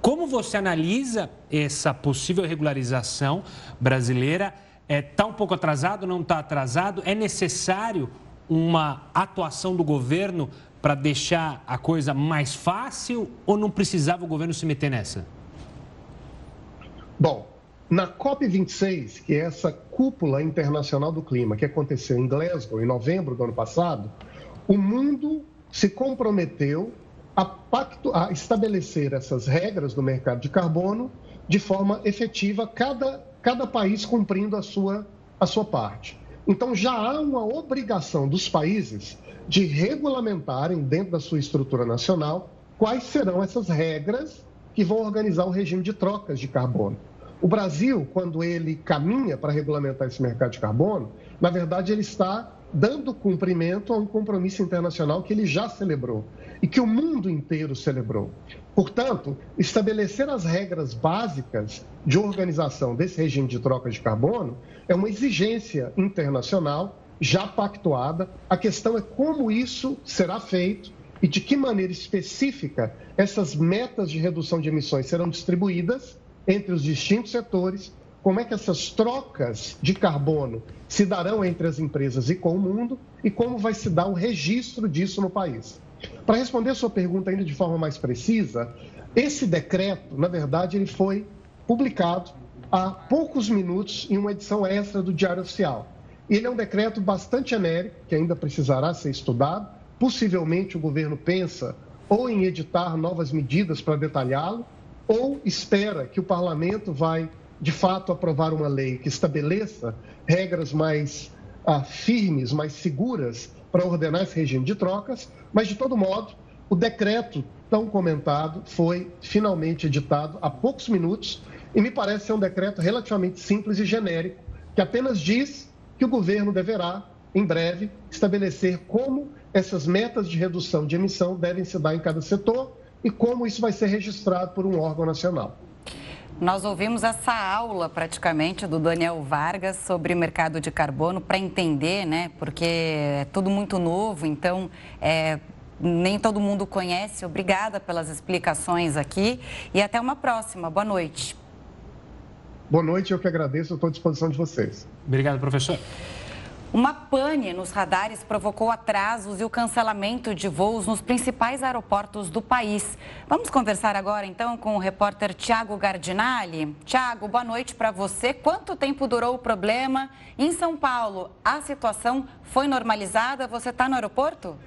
Como você analisa essa possível regularização brasileira? Está é, tá um pouco atrasado, não está atrasado? É necessário uma atuação do governo para deixar a coisa mais fácil ou não precisava o governo se meter nessa?
Bom, na COP26, que é essa cúpula internacional do clima que aconteceu em Glasgow em novembro do ano passado, o mundo se comprometeu a, pacto, a estabelecer essas regras do mercado de carbono de forma efetiva, cada, cada país cumprindo a sua, a sua parte. Então, já há uma obrigação dos países de regulamentarem dentro da sua estrutura nacional quais serão essas regras que vão organizar o regime de trocas de carbono. O Brasil, quando ele caminha para regulamentar esse mercado de carbono, na verdade ele está dando cumprimento a um compromisso internacional que ele já celebrou e que o mundo inteiro celebrou. Portanto, estabelecer as regras básicas de organização desse regime de troca de carbono é uma exigência internacional já pactuada. A questão é como isso será feito e de que maneira específica essas metas de redução de emissões serão distribuídas entre os distintos setores, como é que essas trocas de carbono se darão entre as empresas e com o mundo e como vai se dar o registro disso no país. Para responder a sua pergunta ainda de forma mais precisa, esse decreto, na verdade, ele foi publicado há poucos minutos em uma edição extra do Diário Oficial. Ele é um decreto bastante genérico, que ainda precisará ser estudado. Possivelmente o governo pensa ou em editar novas medidas para detalhá-lo, ou espera que o parlamento vai, de fato, aprovar uma lei que estabeleça regras mais ah, firmes, mais seguras para ordenar esse regime de trocas. Mas, de todo modo, o decreto tão comentado foi finalmente editado há poucos minutos e me parece ser um decreto relativamente simples e genérico, que apenas diz que o governo deverá, em breve, estabelecer como essas metas de redução de emissão devem se dar em cada setor e como isso vai ser registrado por um órgão nacional.
Nós ouvimos essa aula praticamente do Daniel Vargas sobre mercado de carbono para entender, né? Porque é tudo muito novo, então é, nem todo mundo conhece. Obrigada pelas explicações aqui e até uma próxima. Boa noite.
Boa noite, eu que agradeço, estou à disposição de vocês.
Obrigado, professor.
Uma pane nos radares provocou atrasos e o cancelamento de voos nos principais aeroportos do país. Vamos conversar agora então com o repórter Tiago Gardinali. Tiago, boa noite para você. Quanto tempo durou o problema? Em São Paulo, a situação foi normalizada? Você está no aeroporto?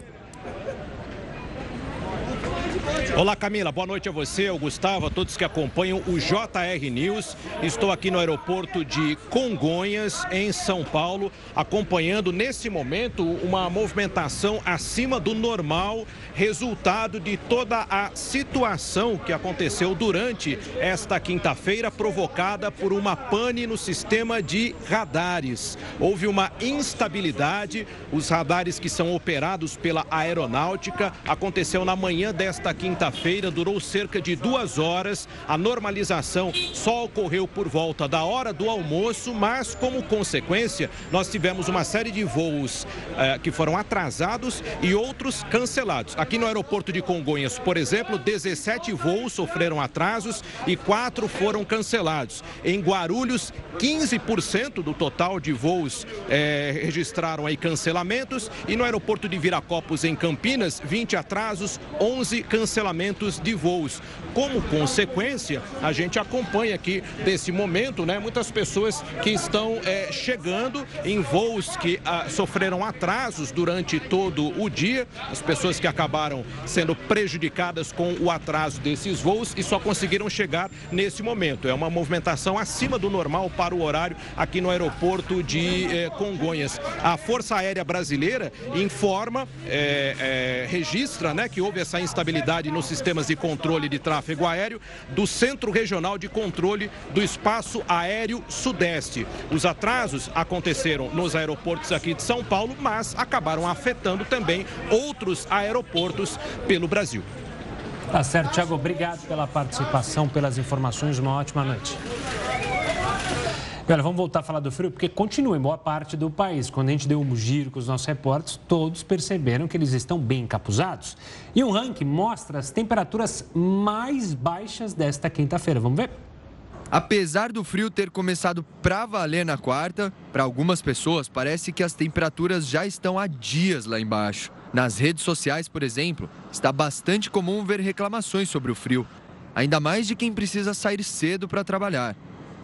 Olá Camila, boa noite a você, ao Gustavo, a todos que acompanham o JR News. Estou aqui no aeroporto de Congonhas, em São Paulo, acompanhando nesse momento uma movimentação acima do normal, resultado de toda a situação que aconteceu durante esta quinta-feira, provocada por uma pane no sistema de radares. Houve uma instabilidade, os radares que são operados pela aeronáutica aconteceu na manhã desta quinta-feira, durou cerca de duas horas. A normalização só ocorreu por volta da hora do almoço, mas como consequência, nós tivemos uma série de voos eh, que foram atrasados e outros cancelados. Aqui no aeroporto de Congonhas, por exemplo, 17 voos sofreram atrasos e quatro foram cancelados. Em Guarulhos, 15% do total de voos eh, registraram aí cancelamentos e no aeroporto de Viracopos, em Campinas, 20 atrasos, 11 cancelamentos de voos. Como consequência, a gente acompanha aqui desse momento, né, muitas pessoas que estão é, chegando em voos que ah, sofreram atrasos durante todo o dia, as pessoas que acabaram sendo prejudicadas com o atraso desses voos e só conseguiram chegar nesse momento. É uma movimentação acima do normal para o horário aqui no aeroporto de eh, Congonhas. A Força Aérea Brasileira informa, eh, eh, registra né, que houve essa instabilidade nos sistemas de controle de tráfego aéreo do Centro Regional de Controle do Espaço Aéreo Sudeste. Os atrasos aconteceram nos aeroportos aqui de São Paulo, mas acabaram afetando também outros aeroportos pelo Brasil.
Tá certo, Tiago. Obrigado pela participação, pelas informações. Uma ótima noite. Olha, vamos voltar a falar do frio, porque continua em boa parte do país. Quando a gente deu um giro com os nossos repórteres, todos perceberam que eles estão bem encapuzados. E um ranking mostra as temperaturas mais baixas desta quinta-feira. Vamos ver?
Apesar do frio ter começado para valer na quarta, para algumas pessoas parece que as temperaturas já estão há dias lá embaixo. Nas redes sociais, por exemplo, está bastante comum ver reclamações sobre o frio, ainda mais de quem precisa sair cedo para trabalhar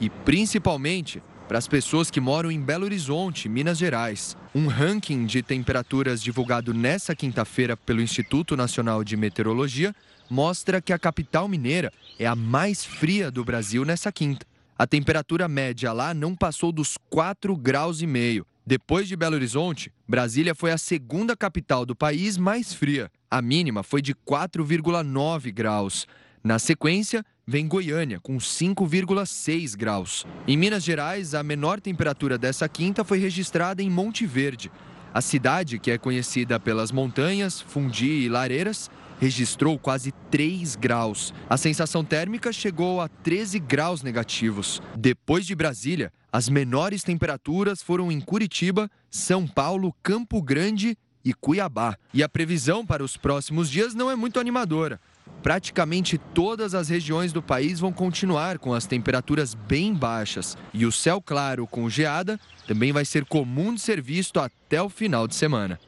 e principalmente para as pessoas que moram em Belo Horizonte, Minas Gerais. Um ranking de temperaturas divulgado nesta quinta-feira pelo Instituto Nacional de Meteorologia mostra que a capital mineira é a mais fria do Brasil nessa quinta. A temperatura média lá não passou dos 4 graus e meio. Depois de Belo Horizonte, Brasília foi a segunda capital do país mais fria. A mínima foi de 4,9 graus. Na sequência, vem Goiânia, com 5,6 graus. Em Minas Gerais, a menor temperatura dessa quinta foi registrada em Monte Verde. A cidade, que é conhecida pelas montanhas, fundi e lareiras, registrou quase 3 graus. A sensação térmica chegou a 13 graus negativos. Depois de Brasília, as menores temperaturas foram em Curitiba, São Paulo, Campo Grande e Cuiabá. E a previsão para os próximos dias não é muito animadora praticamente todas as regiões do país vão continuar com as temperaturas bem baixas. E o céu claro com geada também vai ser comum de ser visto até o final de semana.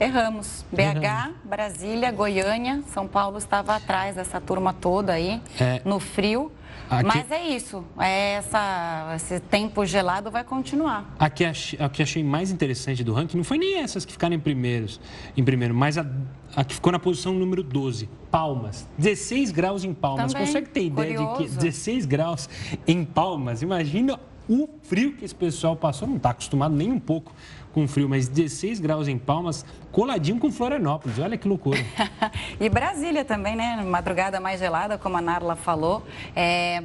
Erramos. BH, Brasília, Goiânia, São Paulo estava atrás dessa turma toda aí, é. no frio. Aqui... Mas é isso, é essa, esse tempo gelado vai continuar.
A que, achei, a que achei mais interessante do ranking não foi nem essas que ficaram em, primeiros, em primeiro, mas a, a que ficou na posição número 12, Palmas. 16 graus em Palmas. Também, Consegue ter ideia curioso. de que 16 graus em Palmas? Imagina o frio que esse pessoal passou, não está acostumado nem um pouco com frio, mas 16 graus em Palmas, coladinho com Florianópolis. Olha que loucura.
e Brasília também, né? Madrugada mais gelada, como a Narla falou. É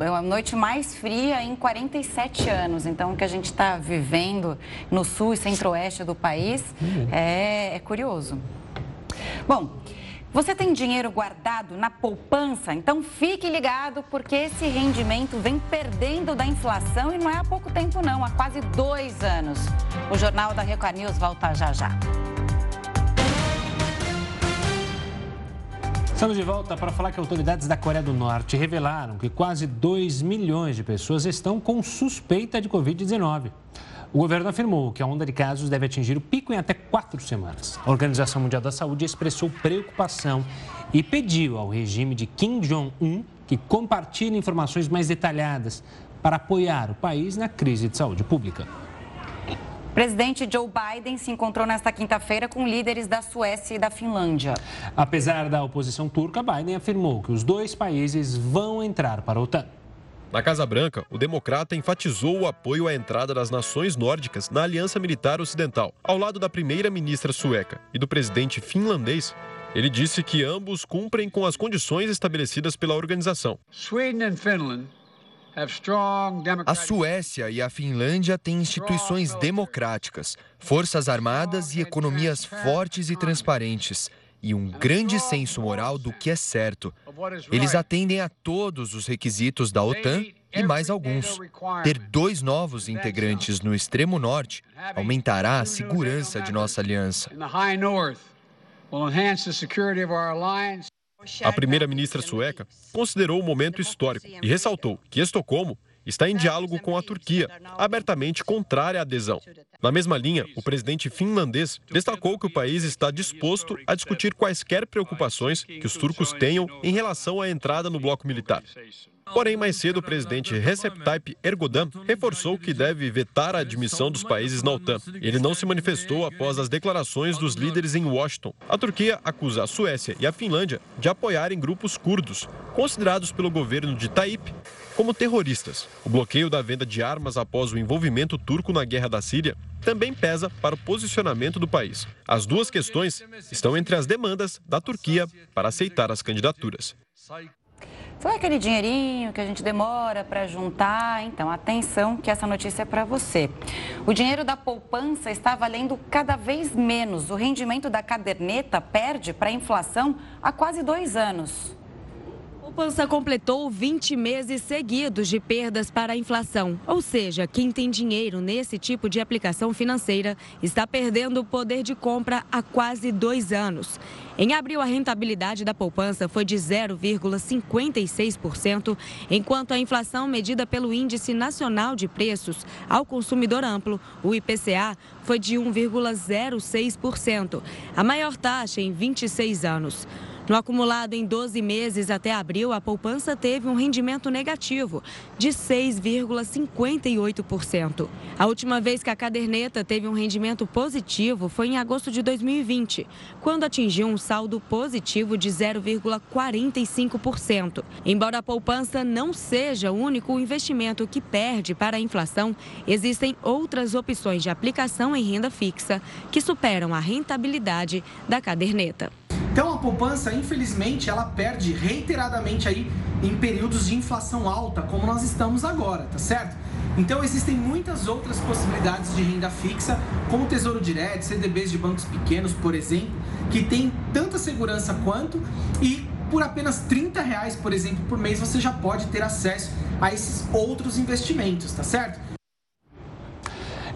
a noite mais fria em 47 anos. Então, o que a gente está vivendo no sul e centro-oeste do país uhum. é, é curioso. Bom, você tem dinheiro guardado na poupança? Então fique ligado porque esse rendimento vem perdendo da inflação e não é há pouco tempo não, há quase dois anos. O Jornal da Record News volta já já.
Estamos de volta para falar que autoridades da Coreia do Norte revelaram que quase 2 milhões de pessoas estão com suspeita de Covid-19. O governo afirmou que a onda de casos deve atingir o pico em até quatro semanas. A Organização Mundial da Saúde expressou preocupação e pediu ao regime de Kim Jong-un que compartilhe informações mais detalhadas para apoiar o país na crise de saúde pública.
O presidente Joe Biden se encontrou nesta quinta-feira com líderes da Suécia e da Finlândia.
Apesar da oposição turca, Biden afirmou que os dois países vão entrar para a OTAN.
Na Casa Branca, o democrata enfatizou o apoio à entrada das nações nórdicas na Aliança Militar Ocidental, ao lado da primeira-ministra sueca e do presidente finlandês. Ele disse que ambos cumprem com as condições estabelecidas pela organização.
A Suécia e a Finlândia têm instituições democráticas, forças armadas e economias fortes e transparentes, e um grande senso moral do que é certo. Eles atendem a todos os requisitos da OTAN e mais alguns. Ter dois novos integrantes no extremo norte aumentará a segurança de nossa aliança.
A primeira-ministra sueca considerou o momento histórico e ressaltou que Estocolmo está em diálogo com a Turquia, abertamente contrária à adesão. Na mesma linha, o presidente finlandês destacou que o país está disposto a discutir quaisquer preocupações que os turcos tenham em relação à entrada no bloco militar. Porém, mais cedo, o presidente Recep Tayyip Erdogan reforçou que deve vetar a admissão dos países na OTAN. Ele não se manifestou após as declarações dos líderes em Washington. A Turquia acusa a Suécia e a Finlândia de apoiarem grupos curdos, considerados pelo governo de Tayyip como terroristas. O bloqueio da venda de armas após o envolvimento turco na guerra da Síria também pesa para o posicionamento do país. As duas questões estão entre as demandas da Turquia para aceitar as candidaturas.
Foi aquele dinheirinho que a gente demora para juntar? Então, atenção que essa notícia é para você. O dinheiro da poupança está valendo cada vez menos. O rendimento da caderneta perde para a inflação há quase dois anos.
Poupança completou 20 meses seguidos de perdas para a inflação. Ou seja, quem tem dinheiro nesse tipo de aplicação financeira está perdendo o poder de compra há quase dois anos. Em abril, a rentabilidade da poupança foi de 0,56%, enquanto a inflação medida pelo Índice Nacional de Preços ao Consumidor Amplo, o IPCA, foi de 1,06%, a maior taxa em 26 anos. No acumulado em 12 meses até abril, a poupança teve um rendimento negativo de 6,58%. A última vez que a caderneta teve um rendimento positivo foi em agosto de 2020, quando atingiu um saldo positivo de 0,45%. Embora a poupança não seja o único investimento que perde para a inflação, existem outras opções de aplicação em renda fixa que superam a rentabilidade da caderneta.
Então a poupança, infelizmente, ela perde reiteradamente aí em períodos de inflação alta, como nós estamos agora, tá certo? Então existem muitas outras possibilidades de renda fixa, como Tesouro Direto, CDBs de bancos pequenos, por exemplo, que tem tanta segurança quanto e por apenas 30 reais, por exemplo, por mês, você já pode ter acesso a esses outros investimentos, tá certo?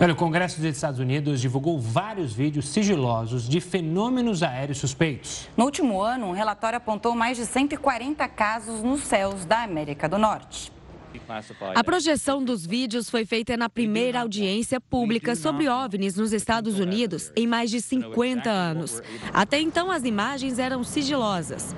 Olha, o Congresso dos Estados Unidos divulgou vários vídeos sigilosos de fenômenos aéreos suspeitos.
No último ano, um relatório apontou mais de 140 casos nos céus da América do Norte.
A projeção dos vídeos foi feita na primeira audiência pública sobre OVNIs nos Estados Unidos em mais de 50 anos. Até então, as imagens eram sigilosas.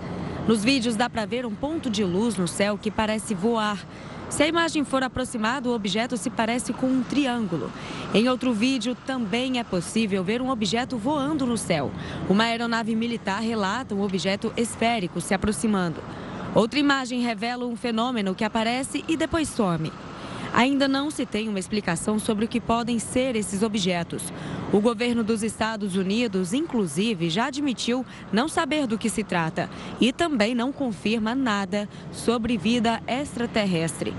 Nos vídeos dá para ver um ponto de luz no céu que parece voar. Se a imagem for aproximada, o objeto se parece com um triângulo. Em outro vídeo, também é possível ver um objeto voando no céu. Uma aeronave militar relata um objeto esférico se aproximando. Outra imagem revela um fenômeno que aparece e depois some. Ainda não se tem uma explicação sobre o que podem ser esses objetos. O governo dos Estados Unidos, inclusive, já admitiu não saber do que se trata e também não confirma nada sobre vida extraterrestre.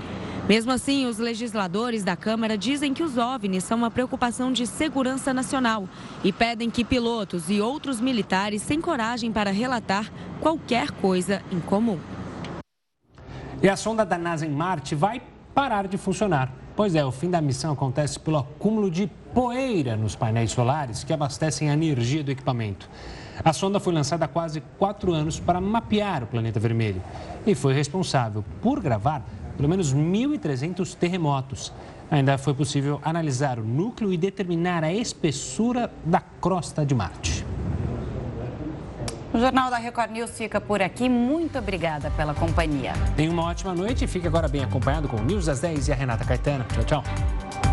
Mesmo assim, os legisladores da Câmara dizem que os OVNIs são uma preocupação de segurança nacional e pedem que pilotos e outros militares se encorajem para relatar qualquer coisa em comum.
E a sonda da NASA em Marte vai parar de funcionar. Pois é, o fim da missão acontece pelo acúmulo de poeira nos painéis solares que abastecem a energia do equipamento. A sonda foi lançada há quase quatro anos para mapear o planeta vermelho e foi responsável por gravar pelo menos 1.300 terremotos. Ainda foi possível analisar o núcleo e determinar a espessura da crosta de Marte.
O Jornal da Record News fica por aqui. Muito obrigada pela companhia.
Tenha uma ótima noite e fique agora bem acompanhado com o News das 10 e a Renata Caetano. Tchau, tchau.